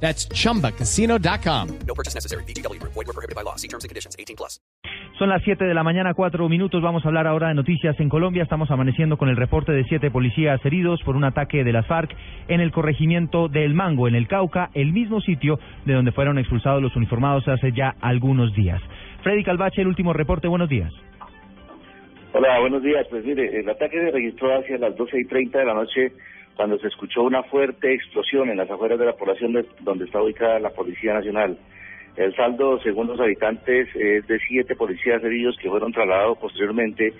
That's chumbacasino.com. No purchase necessary. BGW. Void were prohibited by law. See terms and conditions. 18 plus. Son las 7 de la mañana, 4 minutos. Vamos a hablar ahora de noticias en Colombia. Estamos amaneciendo con el reporte de siete policías heridos por un ataque de las FARC en el corregimiento del Mango, en el Cauca, el mismo sitio de donde fueron expulsados los uniformados hace ya algunos días. Freddy Calvache, el último reporte. Buenos días. Hola, buenos días. Pues mire, el ataque se registró hacia las 12 y 30 de la noche cuando se escuchó una fuerte explosión en las afueras de la población de, donde está ubicada la Policía Nacional. El saldo, según los habitantes, es de siete policías heridos que fueron trasladados posteriormente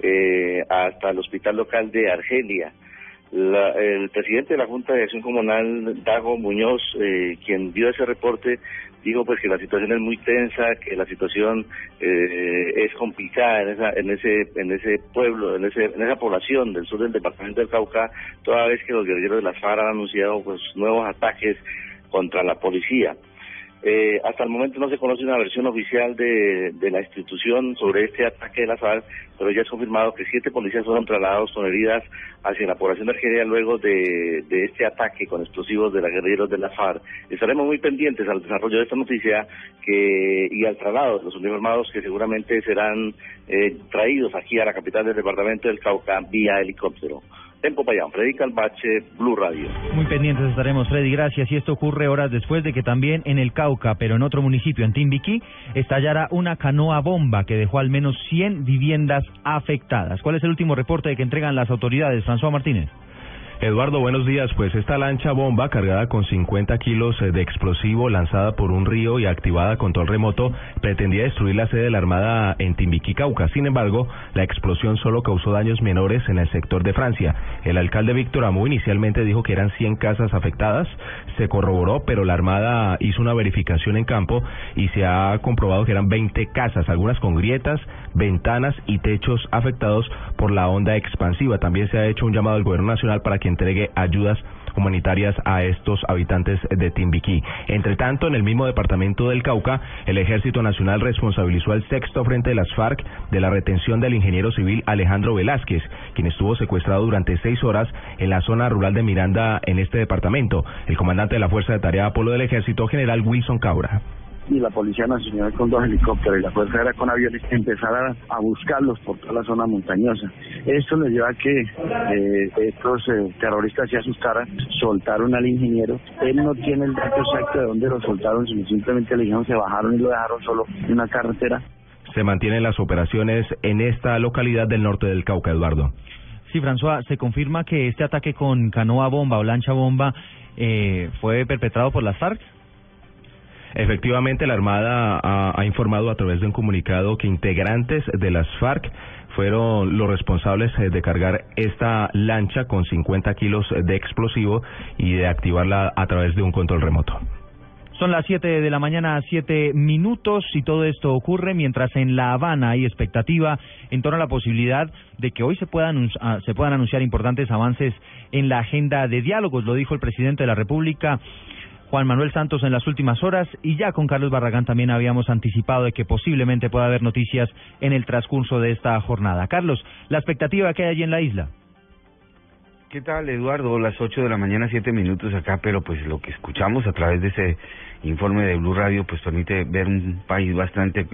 eh, hasta el hospital local de Argelia. La, el presidente de la Junta de Acción Comunal, Dago Muñoz, eh, quien dio ese reporte, dijo pues que la situación es muy tensa, que la situación eh, es complicada en esa, en ese, en ese pueblo, en ese, en esa población del sur del departamento del Cauca, toda vez que los guerrilleros de las FARC han anunciado pues nuevos ataques contra la policía. Eh, hasta el momento no se conoce una versión oficial de, la institución sobre este ataque de la pero ya es confirmado que siete policías fueron trasladados con heridas hacia la población de Argelia luego de, este ataque con explosivos de los guerrilleros de la FARC. Estaremos muy pendientes al desarrollo de esta noticia que y al traslado de los uniformados que seguramente serán eh, traídos aquí a la capital del departamento del Cauca vía helicóptero. En Popayán, Freddy Calvache, Blue Radio. Muy pendientes estaremos, Freddy, gracias. Y esto ocurre horas después de que también en el Cauca, pero en otro municipio, en Timbiquí, estallara una canoa bomba que dejó al menos 100 viviendas afectadas. ¿Cuál es el último reporte que entregan las autoridades, François Martínez? Eduardo, buenos días. Pues esta lancha bomba cargada con 50 kilos de explosivo lanzada por un río y activada con el remoto pretendía destruir la sede de la Armada en Timbiquí, Cauca. Sin embargo, la explosión solo causó daños menores en el sector de Francia. El alcalde Víctor Amú inicialmente dijo que eran 100 casas afectadas. Se corroboró, pero la Armada hizo una verificación en campo y se ha comprobado que eran 20 casas, algunas con grietas, ventanas y techos afectados por la onda expansiva. También se ha hecho un llamado al gobierno nacional para que entregue ayudas humanitarias a estos habitantes de Timbiquí. Entre tanto, en el mismo departamento del Cauca, el Ejército Nacional responsabilizó al sexto frente de las FARC de la retención del ingeniero civil Alejandro Velázquez, quien estuvo secuestrado durante seis horas en la zona rural de Miranda en este departamento. El comandante de la Fuerza de Tarea Apolo del Ejército, general Wilson Cabra y la Policía Nacional con dos helicópteros y la Fuerza Aérea con aviones empezaran a buscarlos por toda la zona montañosa. Esto le lleva a que eh, estos eh, terroristas se asustaran, soltaron al ingeniero. Él no tiene el dato exacto de dónde lo soltaron, sino simplemente le dijeron se bajaron y lo dejaron solo en una carretera. Se mantienen las operaciones en esta localidad del norte del Cauca, Eduardo. Sí, François, se confirma que este ataque con canoa bomba o lancha bomba eh, fue perpetrado por las FARC. Efectivamente, la Armada ha, informado a través de un comunicado que integrantes de las FARC fueron los responsables de cargar esta lancha con 50 kilos de explosivo y de activarla a través de un control remoto. Son las 7 de la mañana, 7 minutos, y todo esto ocurre mientras en La Habana hay expectativa en torno a la posibilidad de que hoy se puedan, se puedan anunciar importantes avances en la agenda de diálogos. Lo dijo el presidente de la República. Juan Manuel Santos en las últimas horas y ya con Carlos Barragán también habíamos anticipado de que posiblemente pueda haber noticias en el transcurso de esta jornada. Carlos, la expectativa que hay allí en la isla. ¿Qué tal, Eduardo? Las 8 de la mañana, 7 minutos acá, pero pues lo que escuchamos a través de ese informe de Blue Radio pues permite ver un país bastante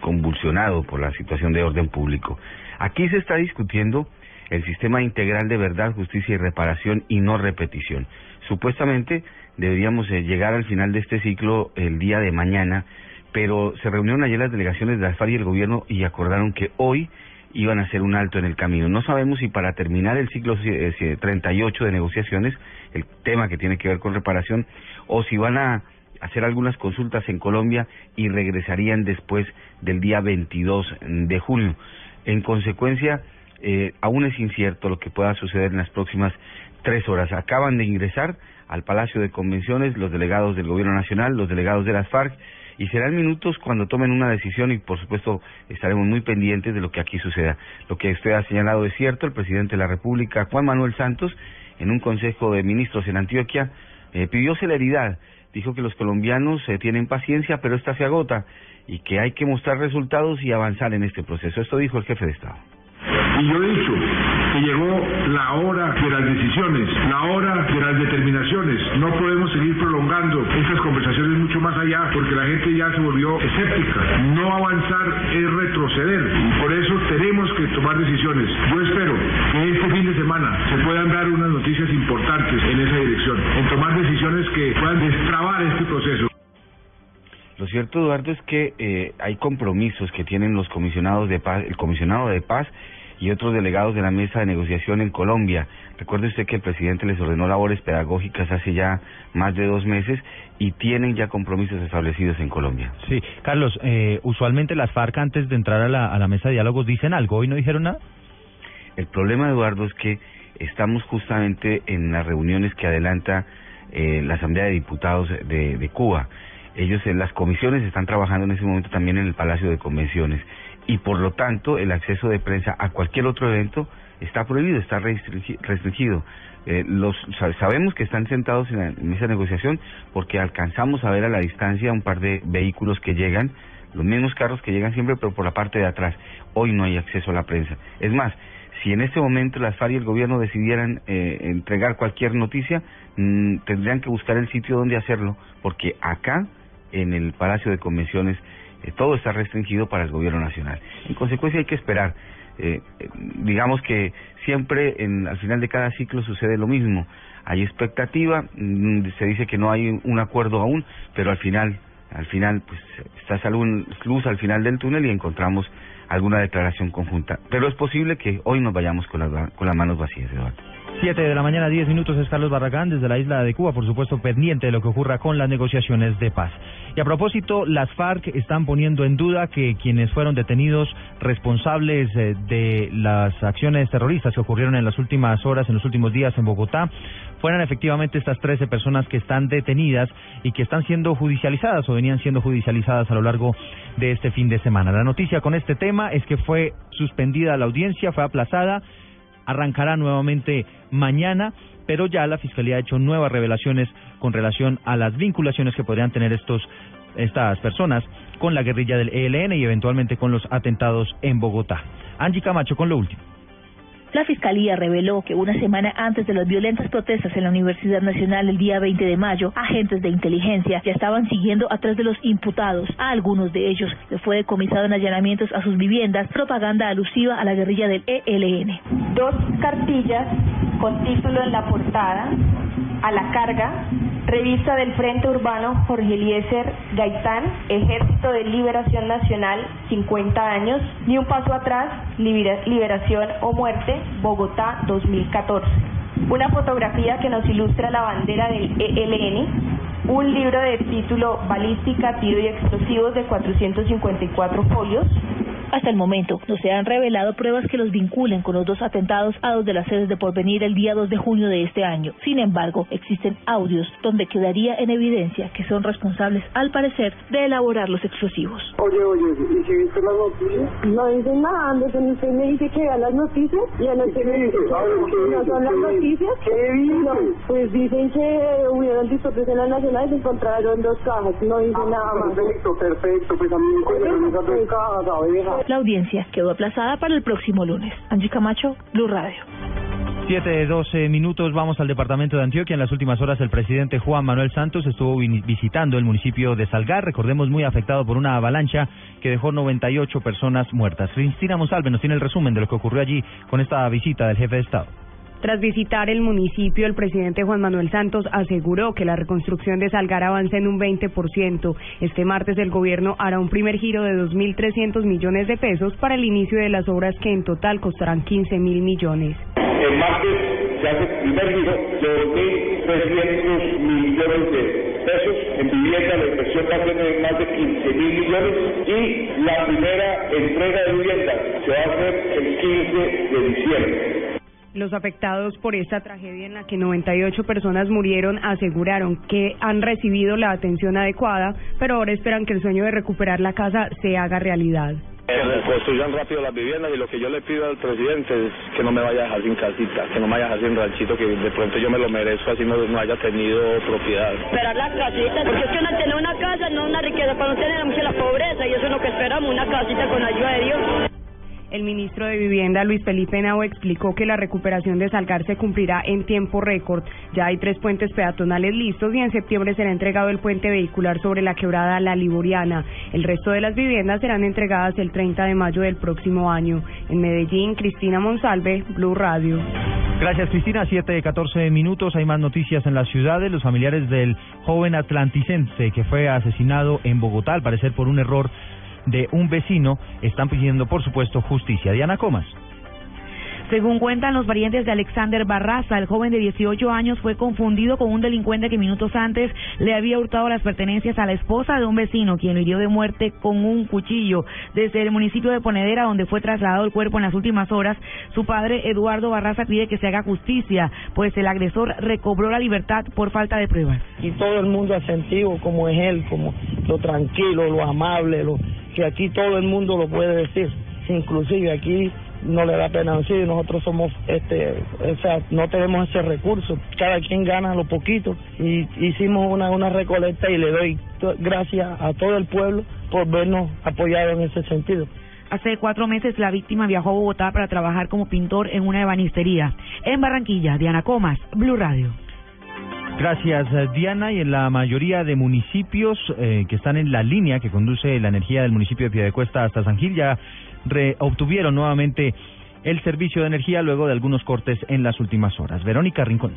convulsionado por la situación de orden público. Aquí se está discutiendo el sistema integral de verdad, justicia y reparación y no repetición. Supuestamente deberíamos eh, llegar al final de este ciclo el día de mañana, pero se reunieron ayer las delegaciones de la FARC y el gobierno y acordaron que hoy iban a hacer un alto en el camino. No sabemos si para terminar el ciclo 38 de negociaciones, el tema que tiene que ver con reparación, o si van a hacer algunas consultas en Colombia y regresarían después del día 22 de junio. En consecuencia, eh, aún es incierto lo que pueda suceder en las próximas tres horas. Acaban de ingresar al Palacio de Convenciones los delegados del Gobierno Nacional, los delegados de las FARC y serán minutos cuando tomen una decisión y por supuesto estaremos muy pendientes de lo que aquí suceda. Lo que usted ha señalado es cierto, el presidente de la República, Juan Manuel Santos, en un consejo de ministros en Antioquia, eh, pidió celeridad, dijo que los colombianos eh, tienen paciencia, pero esta se agota y que hay que mostrar resultados y avanzar en este proceso. Esto dijo el jefe de Estado. Yo he dicho que llegó la hora de las decisiones, la hora de las determinaciones. No podemos seguir prolongando estas conversaciones mucho más allá porque la gente ya se volvió escéptica. No avanzar es retroceder y por eso tenemos que tomar decisiones. Yo espero que este fin de semana se puedan dar unas noticias importantes en esa dirección, en tomar decisiones que puedan destrabar este proceso. Lo cierto, Eduardo, es que eh, hay compromisos que tienen los comisionados de paz, el comisionado de paz y otros delegados de la mesa de negociación en Colombia. Recuerde usted que el presidente les ordenó labores pedagógicas hace ya más de dos meses y tienen ya compromisos establecidos en Colombia. Sí, Carlos, eh, usualmente las FARC antes de entrar a la, a la mesa de diálogos dicen algo, ¿hoy no dijeron nada? El problema, Eduardo, es que estamos justamente en las reuniones que adelanta eh, la Asamblea de Diputados de, de Cuba. Ellos en las comisiones están trabajando en ese momento también en el Palacio de Convenciones y por lo tanto el acceso de prensa a cualquier otro evento está prohibido, está restringi- restringido. Eh, los sa- sabemos que están sentados en, la, en esa negociación porque alcanzamos a ver a la distancia un par de vehículos que llegan, los mismos carros que llegan siempre, pero por la parte de atrás. Hoy no hay acceso a la prensa. Es más, si en este momento las FARC y el gobierno decidieran eh, entregar cualquier noticia, mm, tendrían que buscar el sitio donde hacerlo, porque acá, en el Palacio de Convenciones, eh, todo está restringido para el gobierno nacional. En consecuencia hay que esperar. Eh, eh, digamos que siempre en, al final de cada ciclo sucede lo mismo. Hay expectativa, mm, se dice que no hay un acuerdo aún, pero al final, al final, pues está luz al final del túnel y encontramos alguna declaración conjunta. Pero es posible que hoy nos vayamos con las, con las manos vacías, Eduardo. 7 de la mañana, 10 minutos, es Carlos Barragán desde la isla de Cuba, por supuesto pendiente de lo que ocurra con las negociaciones de paz. Y a propósito, las FARC están poniendo en duda que quienes fueron detenidos responsables eh, de las acciones terroristas que ocurrieron en las últimas horas, en los últimos días en Bogotá, fueran efectivamente estas 13 personas que están detenidas y que están siendo judicializadas o venían siendo judicializadas a lo largo de este fin de semana. La noticia con este tema es que fue suspendida la audiencia, fue aplazada arrancará nuevamente mañana, pero ya la Fiscalía ha hecho nuevas revelaciones con relación a las vinculaciones que podrían tener estos estas personas con la guerrilla del ELN y eventualmente con los atentados en Bogotá. Angie Camacho con lo último. La Fiscalía reveló que una semana antes de las violentas protestas en la Universidad Nacional el día 20 de mayo, agentes de inteligencia ya estaban siguiendo atrás de los imputados. A algunos de ellos les fue decomisado en allanamientos a sus viviendas propaganda alusiva a la guerrilla del ELN. dos cartillas con título en la portada, a la carga, revista del Frente Urbano Jorge Eliezer Gaitán, Ejército de Liberación Nacional, 50 años, ni un paso atrás, libera- liberación o muerte, Bogotá 2014. Una fotografía que nos ilustra la bandera del ELN, un libro de título Balística, Tiro y Explosivos de 454 folios, Hasta el momento no se han revelado pruebas que los vinculen con los dos atentados a dos de las sedes de Porvenir el día 2 de junio de este año. Sin embargo, existen audios donde quedaría en evidencia que son responsables, al parecer, de elaborar los explosivos. Oye, oye, ¿y si viste las noticias? No dicen nada, Anderson. Usted me dice que vea las noticias y a noche me dice no son las noticias. ¿Qué No, pues dicen que hubieron disturbios en la nacional y se encontraron dos cajas. No dicen nada más. Perfecto, perfecto. Pues a mí me encontraron esas dos cajas, abeja. La audiencia quedó aplazada para el próximo lunes. Angie Camacho, Blue Radio. 7 de 12 minutos, vamos al departamento de Antioquia. En las últimas horas el presidente Juan Manuel Santos estuvo visitando el municipio de Salgar, recordemos muy afectado por una avalancha que dejó 98 personas muertas. Cristina Monsalve nos tiene el resumen de lo que ocurrió allí con esta visita del jefe de Estado. Tras visitar el municipio, el presidente Juan Manuel Santos aseguró que la reconstrucción de Salgar avanza en un 20%. Este martes el gobierno hará un primer giro de 2.300 millones de pesos para el inicio de las obras que en total costarán 15 mil millones. El martes se hace el primer giro de 2.300 millones de pesos. En vivienda la inversión va a de más de 15 mil millones y la primera entrega de vivienda se va a hacer el 15 de diciembre. Los afectados por esta tragedia en la que 98 personas murieron aseguraron que han recibido la atención adecuada, pero ahora esperan que el sueño de recuperar la casa se haga realidad. Que reconstruyan rápido las viviendas y lo que yo le pido al presidente es que no me vaya a dejar sin casita, que no me vaya a dejar sin ranchito, que de pronto yo me lo merezco así no, no haya tenido propiedad. Esperar la casita, porque es que uno tener una casa no es una riqueza, para no tener mucha la pobreza y eso es lo que esperamos, una casita con ayuda de Dios. El ministro de Vivienda, Luis Felipe Nao, explicó que la recuperación de Salgar se cumplirá en tiempo récord. Ya hay tres puentes peatonales listos y en septiembre será entregado el puente vehicular sobre la quebrada La Liboriana. El resto de las viviendas serán entregadas el 30 de mayo del próximo año. En Medellín, Cristina Monsalve, Blue Radio. Gracias, Cristina. Siete de 14 minutos. Hay más noticias en las ciudades. Los familiares del joven atlanticense que fue asesinado en Bogotá, al parecer por un error de un vecino, están pidiendo, por supuesto, justicia. Diana Comas. Según cuentan los parientes de Alexander Barraza, el joven de 18 años fue confundido con un delincuente que minutos antes le había hurtado las pertenencias a la esposa de un vecino, quien lo hirió de muerte con un cuchillo. Desde el municipio de Ponedera, donde fue trasladado el cuerpo en las últimas horas, su padre, Eduardo Barraza, pide que se haga justicia, pues el agresor recobró la libertad por falta de pruebas. Y todo el mundo ha sentido como es él, como lo tranquilo, lo amable, lo que aquí todo el mundo lo puede decir. Inclusive aquí no le da pena decir, nosotros somos, este, o sea, no tenemos ese recurso, cada quien gana lo poquito y hicimos una, una recolecta y le doy gracias a todo el pueblo por vernos apoyado en ese sentido. Hace cuatro meses la víctima viajó a Bogotá para trabajar como pintor en una ebanistería. En Barranquilla, Diana Comas, Blue Radio. Gracias, eh, Diana. Y en la mayoría de municipios eh, que están en la línea que conduce la energía del municipio de Piedecuesta hasta San Gil ya re- obtuvieron nuevamente el servicio de energía luego de algunos cortes en las últimas horas. Verónica Rincón.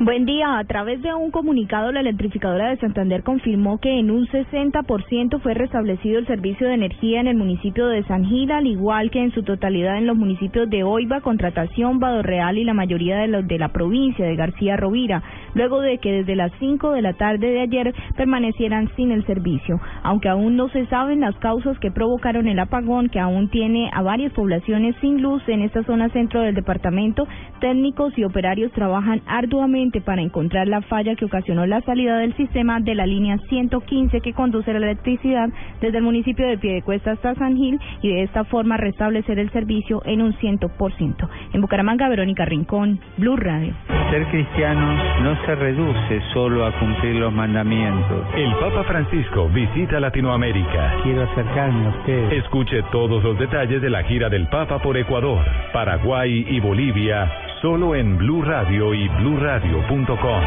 Buen día. A través de un comunicado, la electrificadora de Santander confirmó que en un 60% fue restablecido el servicio de energía en el municipio de San Gil, al igual que en su totalidad en los municipios de Oiva, Contratación, Vado Real y la mayoría de los de la provincia de García Rovira, luego de que desde las 5 de la tarde de ayer permanecieran sin el servicio. Aunque aún no se saben las causas que provocaron el apagón que aún tiene a varias poblaciones sin luz en esta zona centro del departamento, técnicos y operarios trabajan arduamente para encontrar la falla que ocasionó la salida del sistema de la línea 115 que conduce la electricidad desde el municipio de Piedecuesta hasta San Gil y de esta forma restablecer el servicio en un 100%. En Bucaramanga, Verónica Rincón, Blue Radio. Ser cristiano no se reduce solo a cumplir los mandamientos. El Papa Francisco visita Latinoamérica. Quiero acercarme a ustedes. Escuche todos los detalles de la gira del Papa por Ecuador, Paraguay y Bolivia, solo en Blue Radio y bluradio.com.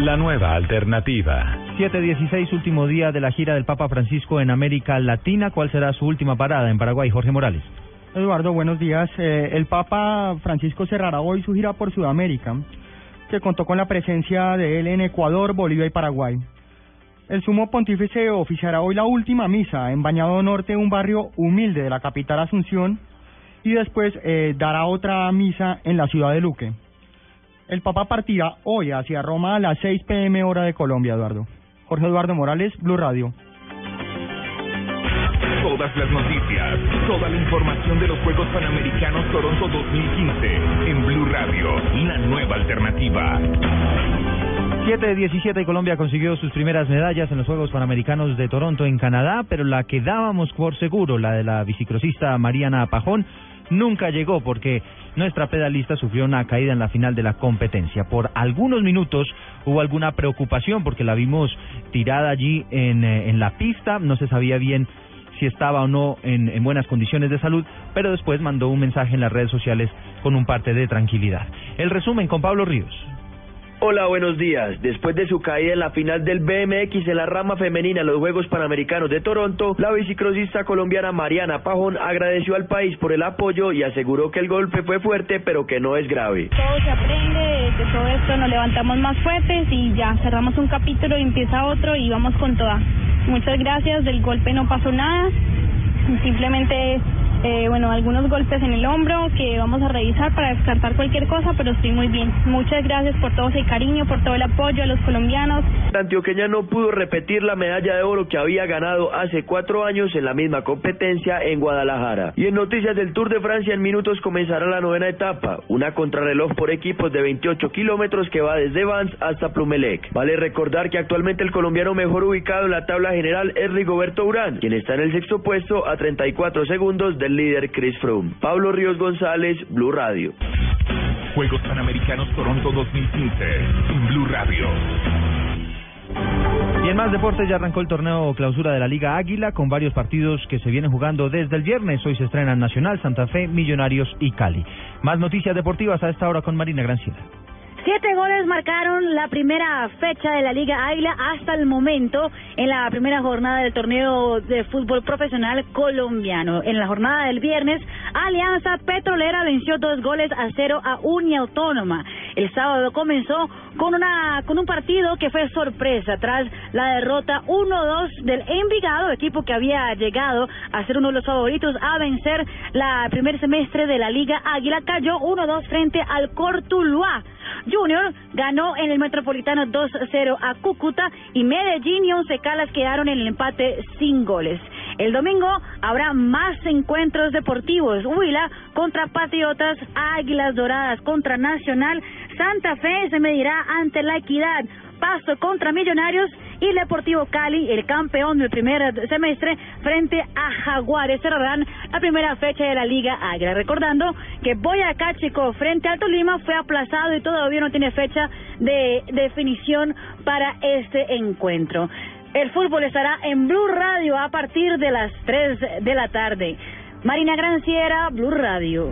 La nueva alternativa. 716, último día de la gira del Papa Francisco en América Latina. ¿Cuál será su última parada en Paraguay? Jorge Morales. Eduardo, buenos días. Eh, el Papa Francisco cerrará hoy su gira por Sudamérica, que contó con la presencia de él en Ecuador, Bolivia y Paraguay. El sumo pontífice oficiará hoy la última misa en Bañado Norte, un barrio humilde de la capital Asunción, y después eh, dará otra misa en la ciudad de Luque. El Papa partirá hoy hacia Roma a las 6 pm hora de Colombia, Eduardo. Jorge Eduardo Morales, Blue Radio. Todas las noticias, toda la información de los Juegos Panamericanos Toronto 2015 en Blue Radio, la nueva alternativa. 7 de 17 y Colombia consiguió sus primeras medallas en los Juegos Panamericanos de Toronto en Canadá, pero la que dábamos por seguro, la de la bicicrosista Mariana Pajón, nunca llegó porque nuestra pedalista sufrió una caída en la final de la competencia. Por algunos minutos hubo alguna preocupación porque la vimos tirada allí en, eh, en la pista, no se sabía bien si estaba o no en, en buenas condiciones de salud, pero después mandó un mensaje en las redes sociales con un parte de tranquilidad. El resumen con Pablo Ríos. Hola, buenos días. Después de su caída en la final del BMX en la rama femenina de los Juegos Panamericanos de Toronto, la bicicrosista colombiana Mariana Pajón agradeció al país por el apoyo y aseguró que el golpe fue fuerte, pero que no es grave. todo se aprende, de todo esto nos levantamos más fuertes y ya cerramos un capítulo y empieza otro y vamos con toda. Muchas gracias, del golpe no pasó nada, simplemente eh, bueno, algunos golpes en el hombro que vamos a revisar para descartar cualquier cosa, pero estoy muy bien. Muchas gracias por todo ese cariño, por todo el apoyo a los colombianos. La antioqueña no pudo repetir la medalla de oro que había ganado hace cuatro años en la misma competencia en Guadalajara. Y en noticias del Tour de Francia, en minutos comenzará la novena etapa, una contrarreloj por equipos de 28 kilómetros que va desde Vans hasta Plumelec. Vale recordar que actualmente el colombiano mejor ubicado en la tabla general es Rigoberto Urán, quien está en el sexto puesto a 34 segundos del líder Chris Froome. Pablo Ríos González, Blue Radio. Juegos Panamericanos Toronto 2015 en Blue Radio. Y en más deportes ya arrancó el torneo clausura de la Liga Águila con varios partidos que se vienen jugando desde el viernes. Hoy se estrenan Nacional, Santa Fe, Millonarios y Cali. Más noticias deportivas a esta hora con Marina Granciera. Siete goles marcaron la primera fecha de la Liga Águila hasta el momento en la primera jornada del torneo de fútbol profesional colombiano. En la jornada del viernes, Alianza Petrolera venció dos goles a cero a Unia Autónoma. El sábado comenzó con una con un partido que fue sorpresa tras la derrota 1-2 del Envigado, equipo que había llegado a ser uno de los favoritos a vencer la primer semestre de la Liga Águila, cayó 1-2 frente al Cortuluá. Junior ganó en el Metropolitano 2-0 a Cúcuta y Medellín y Once Calas quedaron en el empate sin goles. El domingo habrá más encuentros deportivos. Huila contra Patriotas, Águilas Doradas contra Nacional, Santa Fe se medirá ante la Equidad, Pasto contra Millonarios y Deportivo Cali, el campeón del primer semestre, frente a Jaguares. Cerrarán la primera fecha de la Liga Águila. Recordando que Boyacá Chico frente a Tolima fue aplazado y todavía no tiene fecha de definición para este encuentro. El fútbol estará en Blue Radio a partir de las 3 de la tarde. Marina Granciera, Blue Radio.